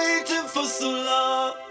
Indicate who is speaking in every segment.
Speaker 1: waiting for so long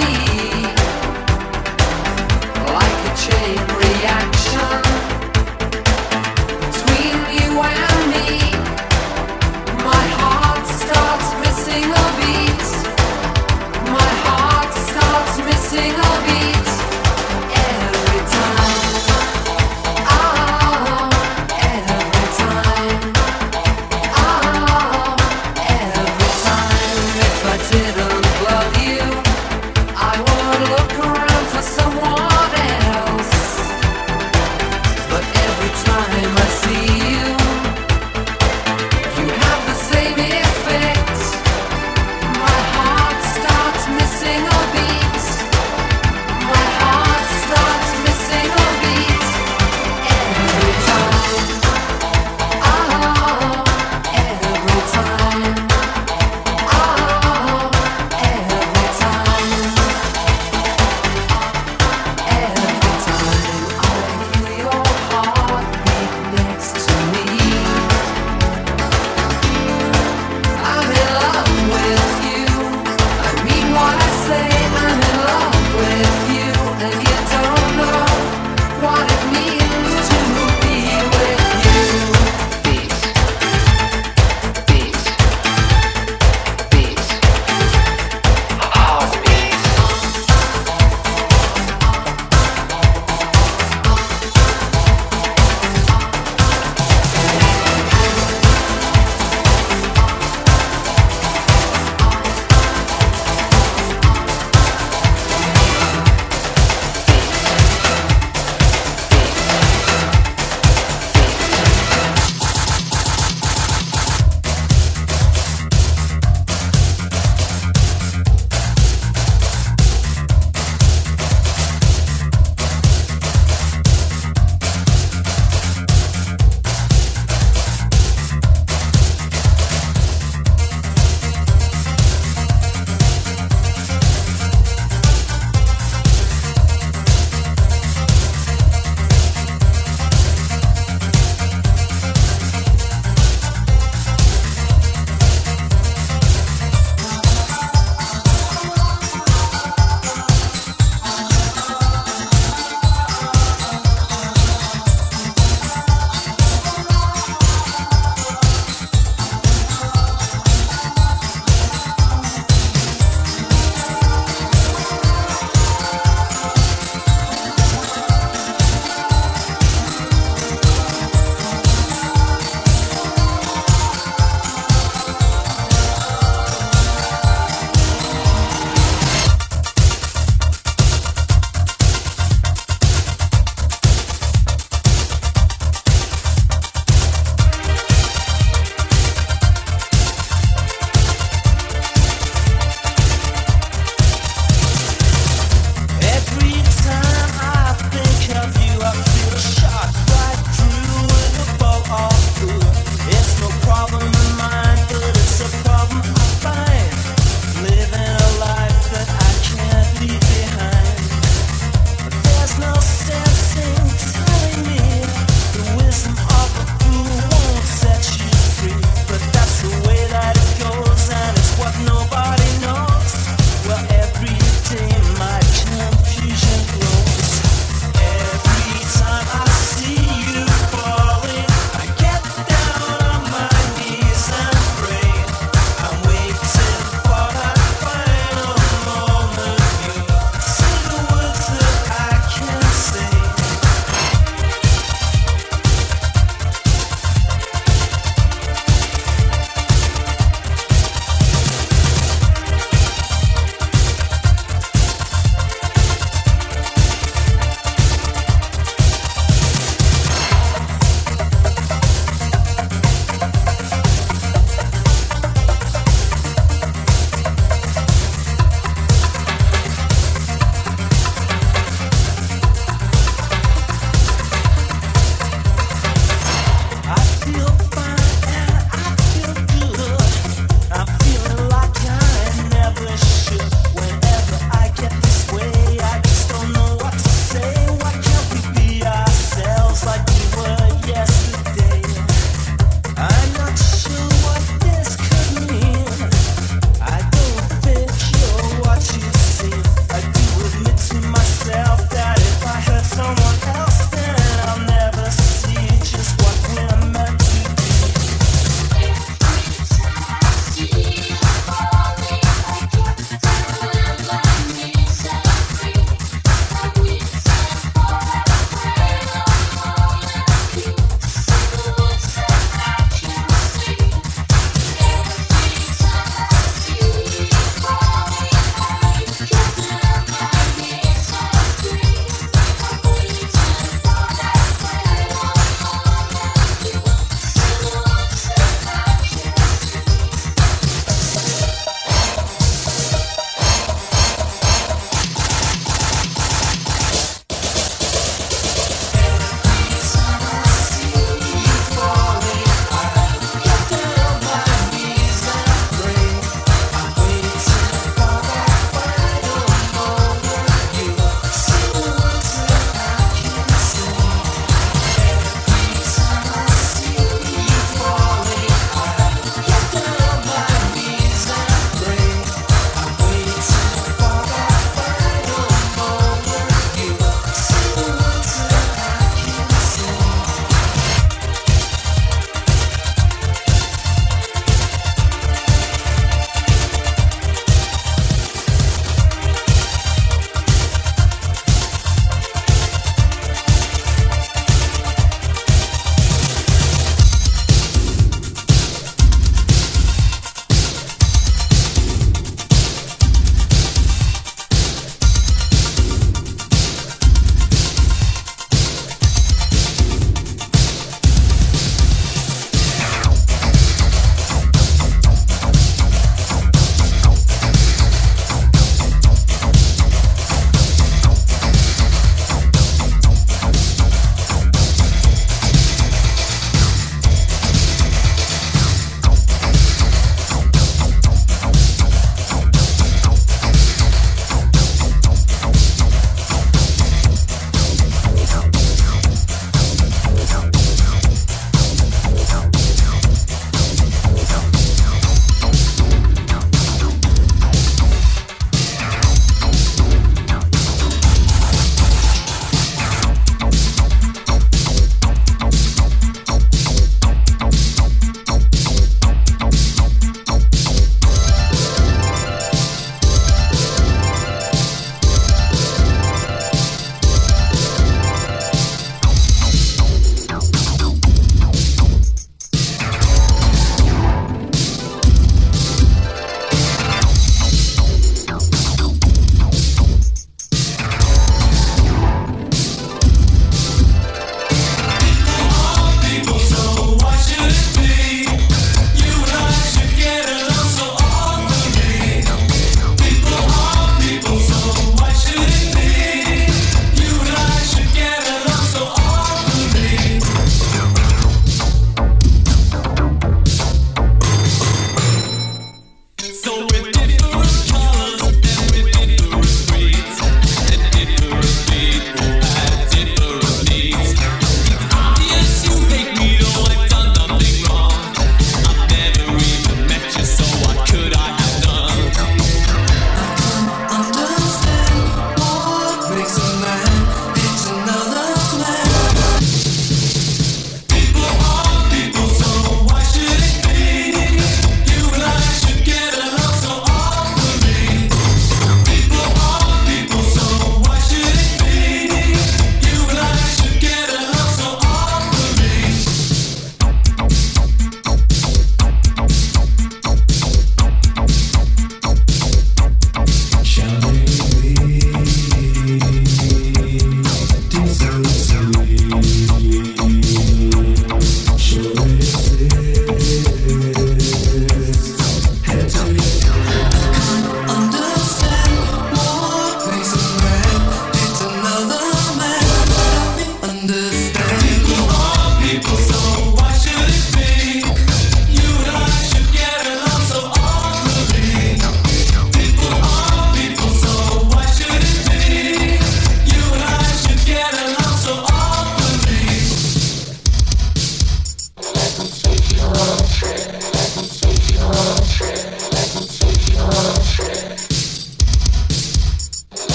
Speaker 1: me.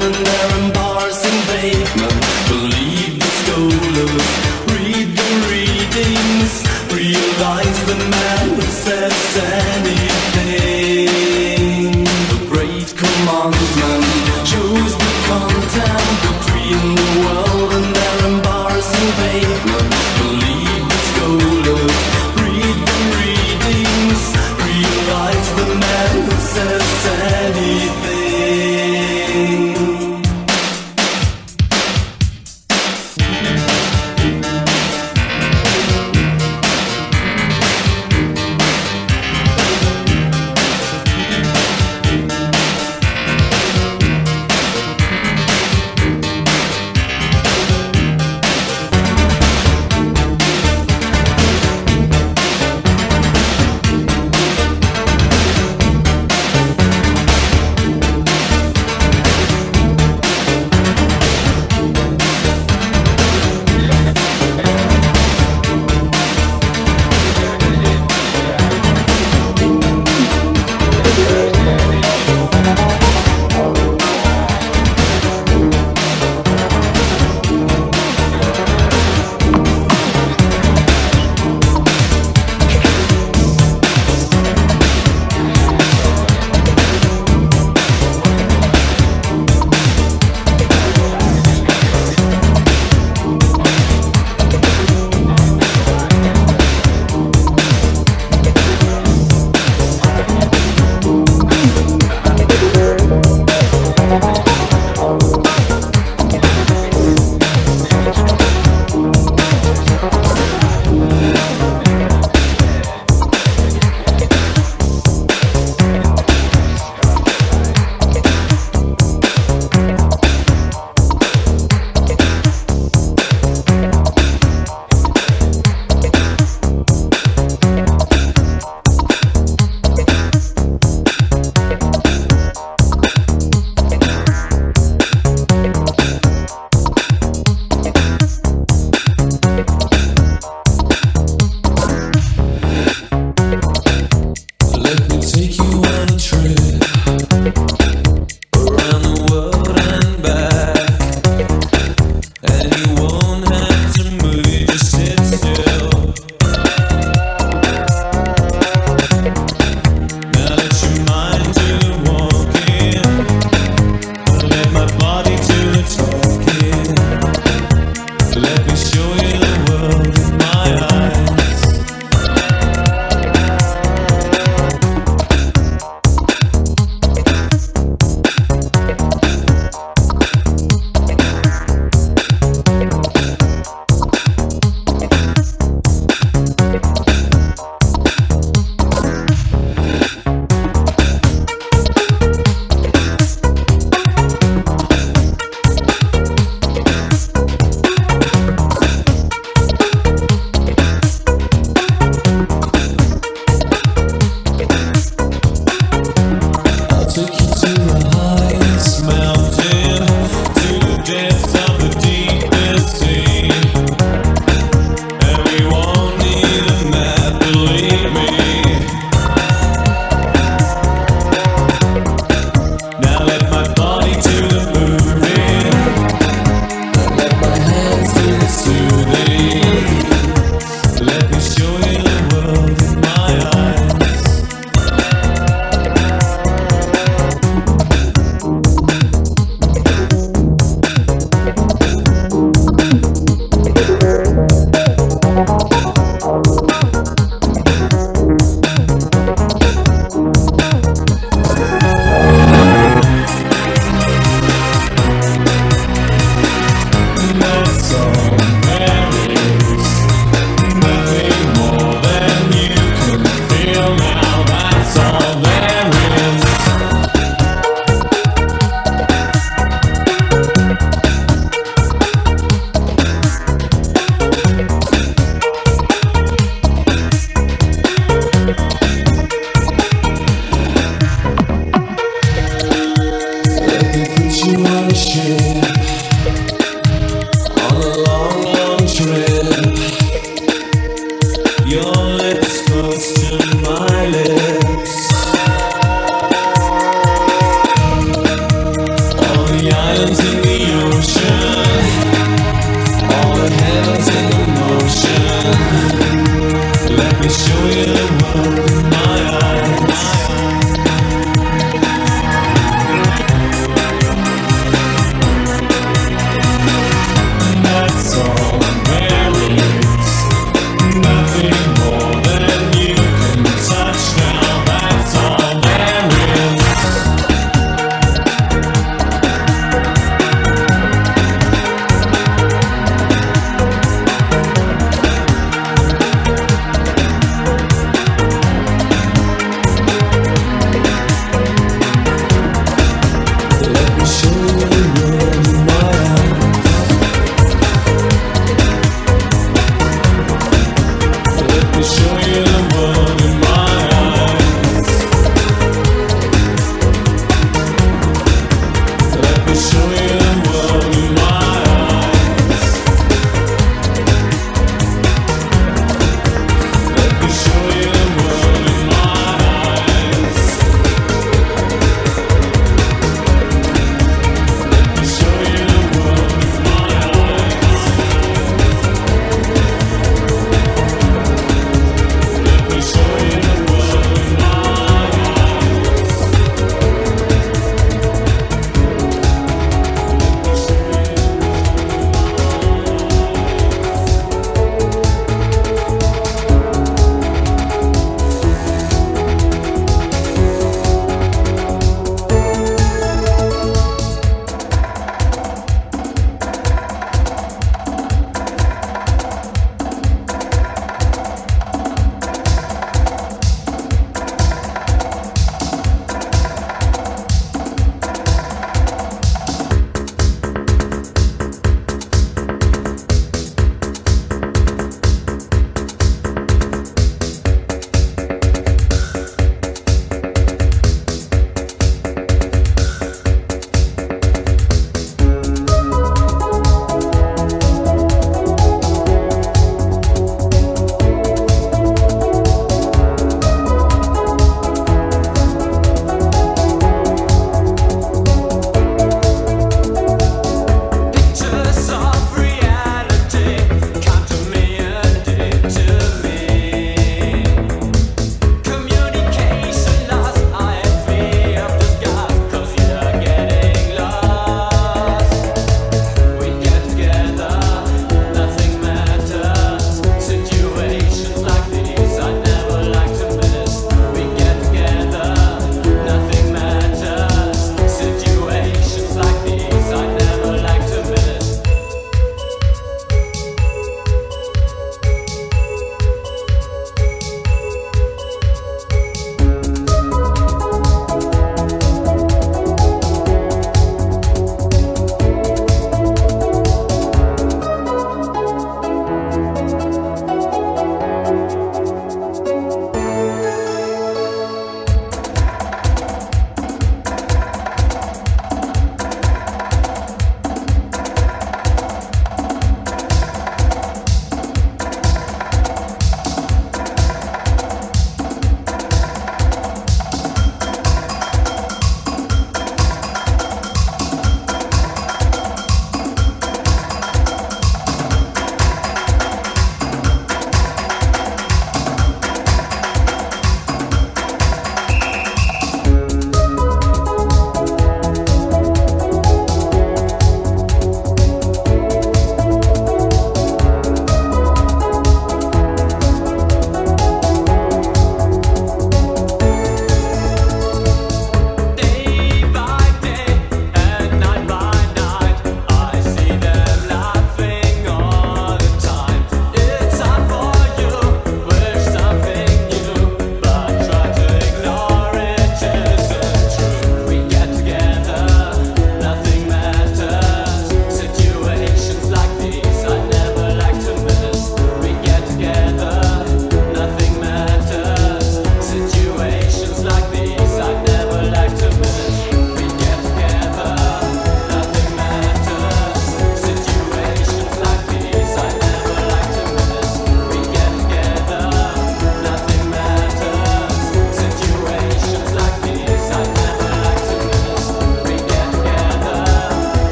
Speaker 1: The
Speaker 2: world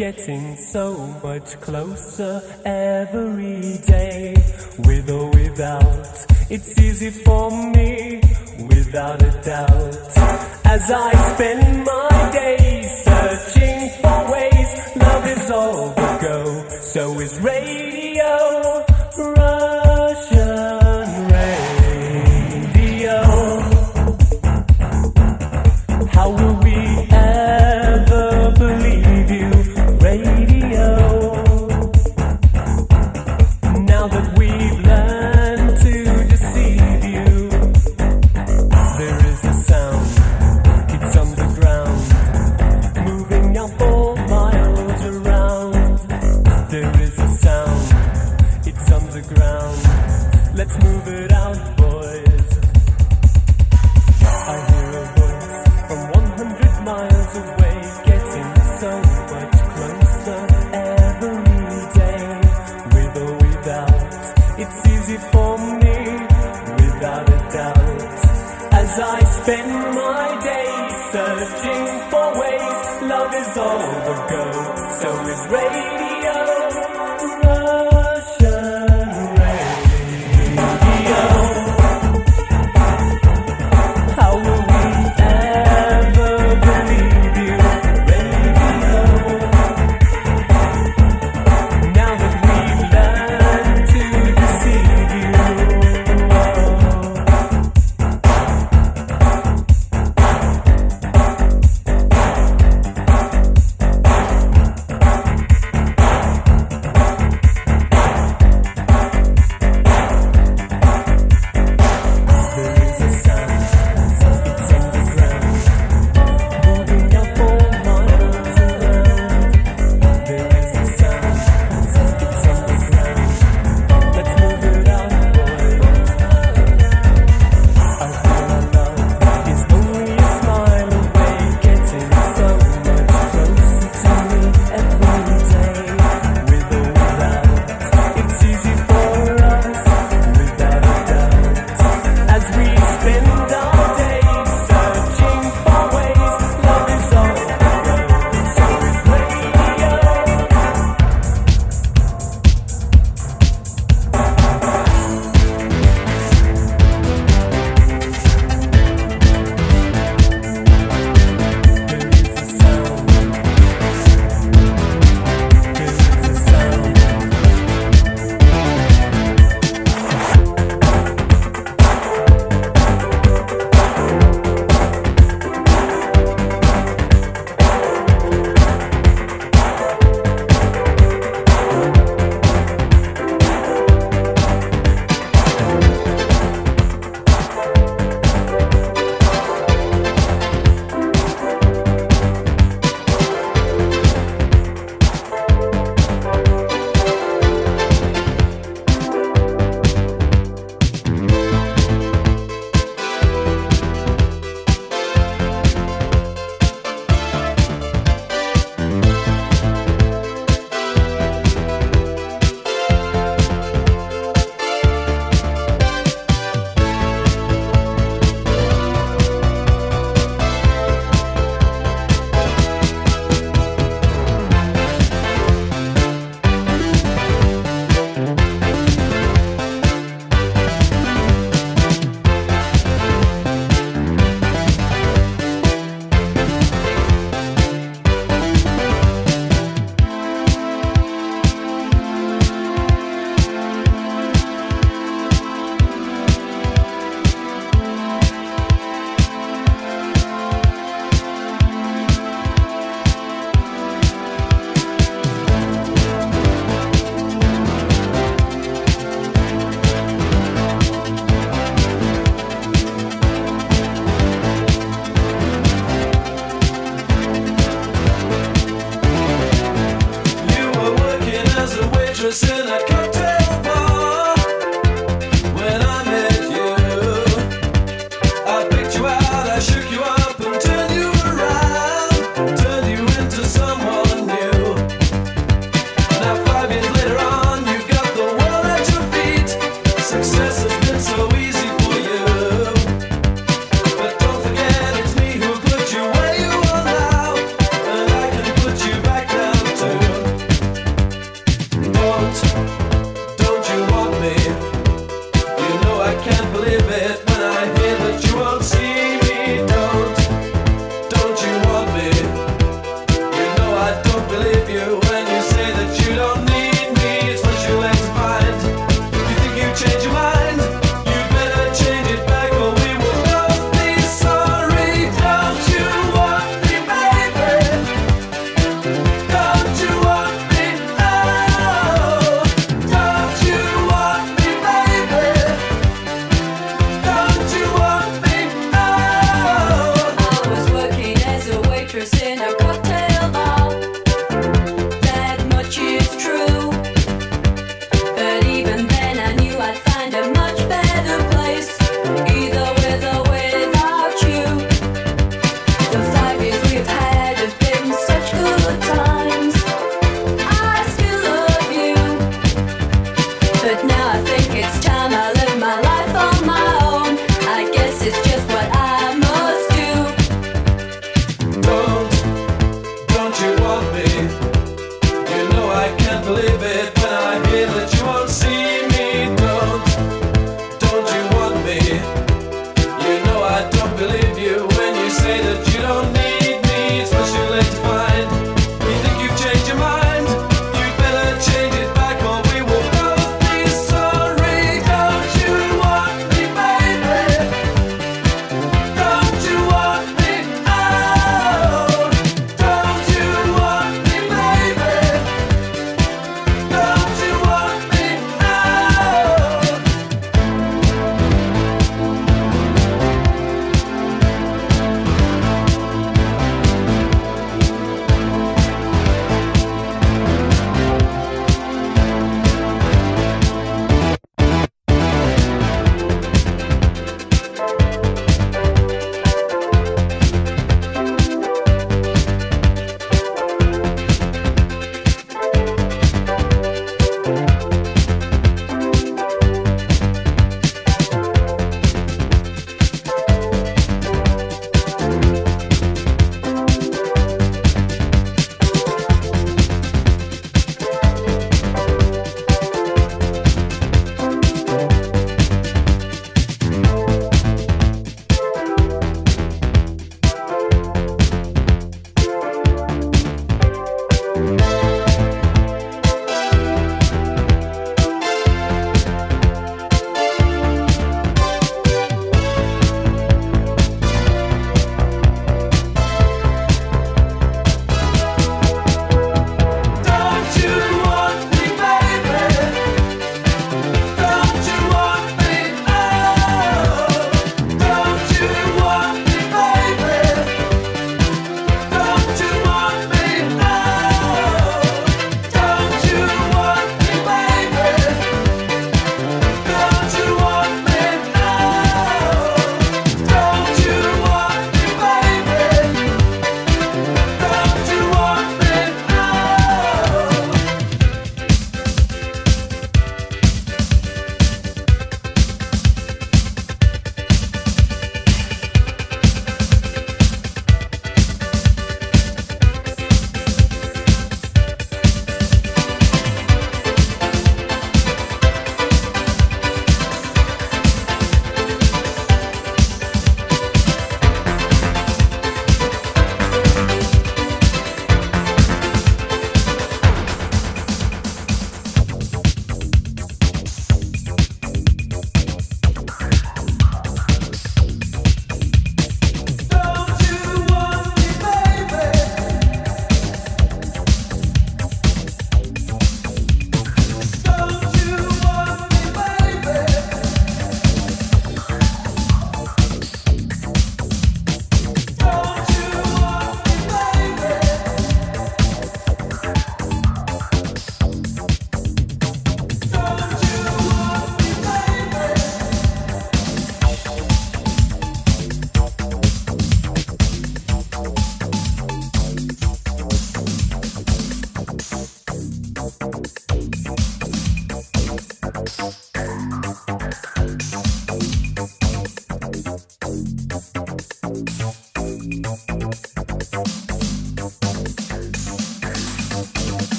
Speaker 2: getting so much closer